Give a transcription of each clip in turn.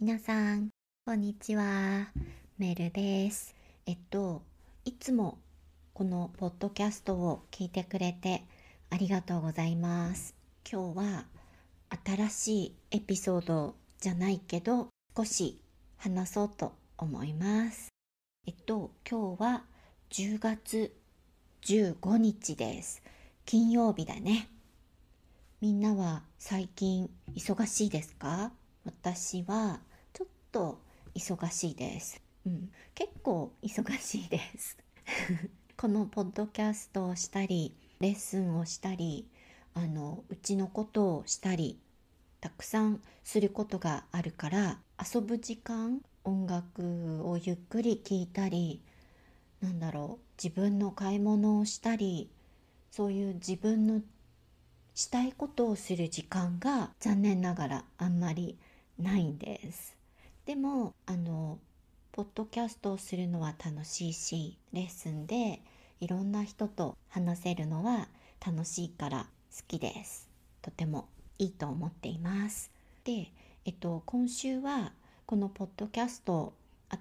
皆さん、こんにちは。メルです。えっと、いつもこのポッドキャストを聞いてくれてありがとうございます。今日は新しいエピソードじゃないけど、少し話そうと思います。えっと、今日は10月15日です。金曜日だね。みんなは最近忙しいですか？私はちょっと忙しいです。うん、結構忙しいです。このポッドキャストをしたり、レッスンをしたり、あのうちのことをしたり、たくさんすることがあるから遊ぶ時間音楽をゆっくり聴いたりなんだろう自分の買い物をしたりそういう自分のしたいことをする時間が残念ながらあんまりないんです。でもあのポッドキャストをするのは楽しいしレッスンでいろんな人と話せるのは楽しいから好きです。とてもいいと思っています。で、えっと、今週はこのポッドキャスト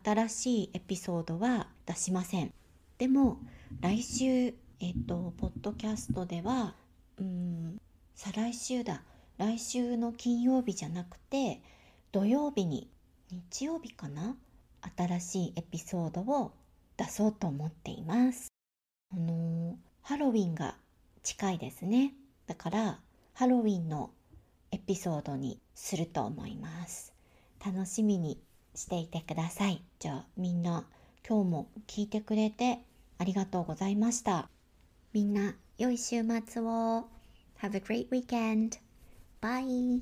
新しいエピソードは出しません。でも来週えっとポッドキャストではうん再来週だ。来週の金曜日じゃなくて土曜日に日曜日かな？新しいエピソードを出そうと思っています。あのハロウィンが近いですね。だからハロウィンのエピソードにすると思います。楽しみにしていてください。じゃあみんな今日も聞いてくれてありがとうございました。みんな良い週末を。Have a great weekend. Bye.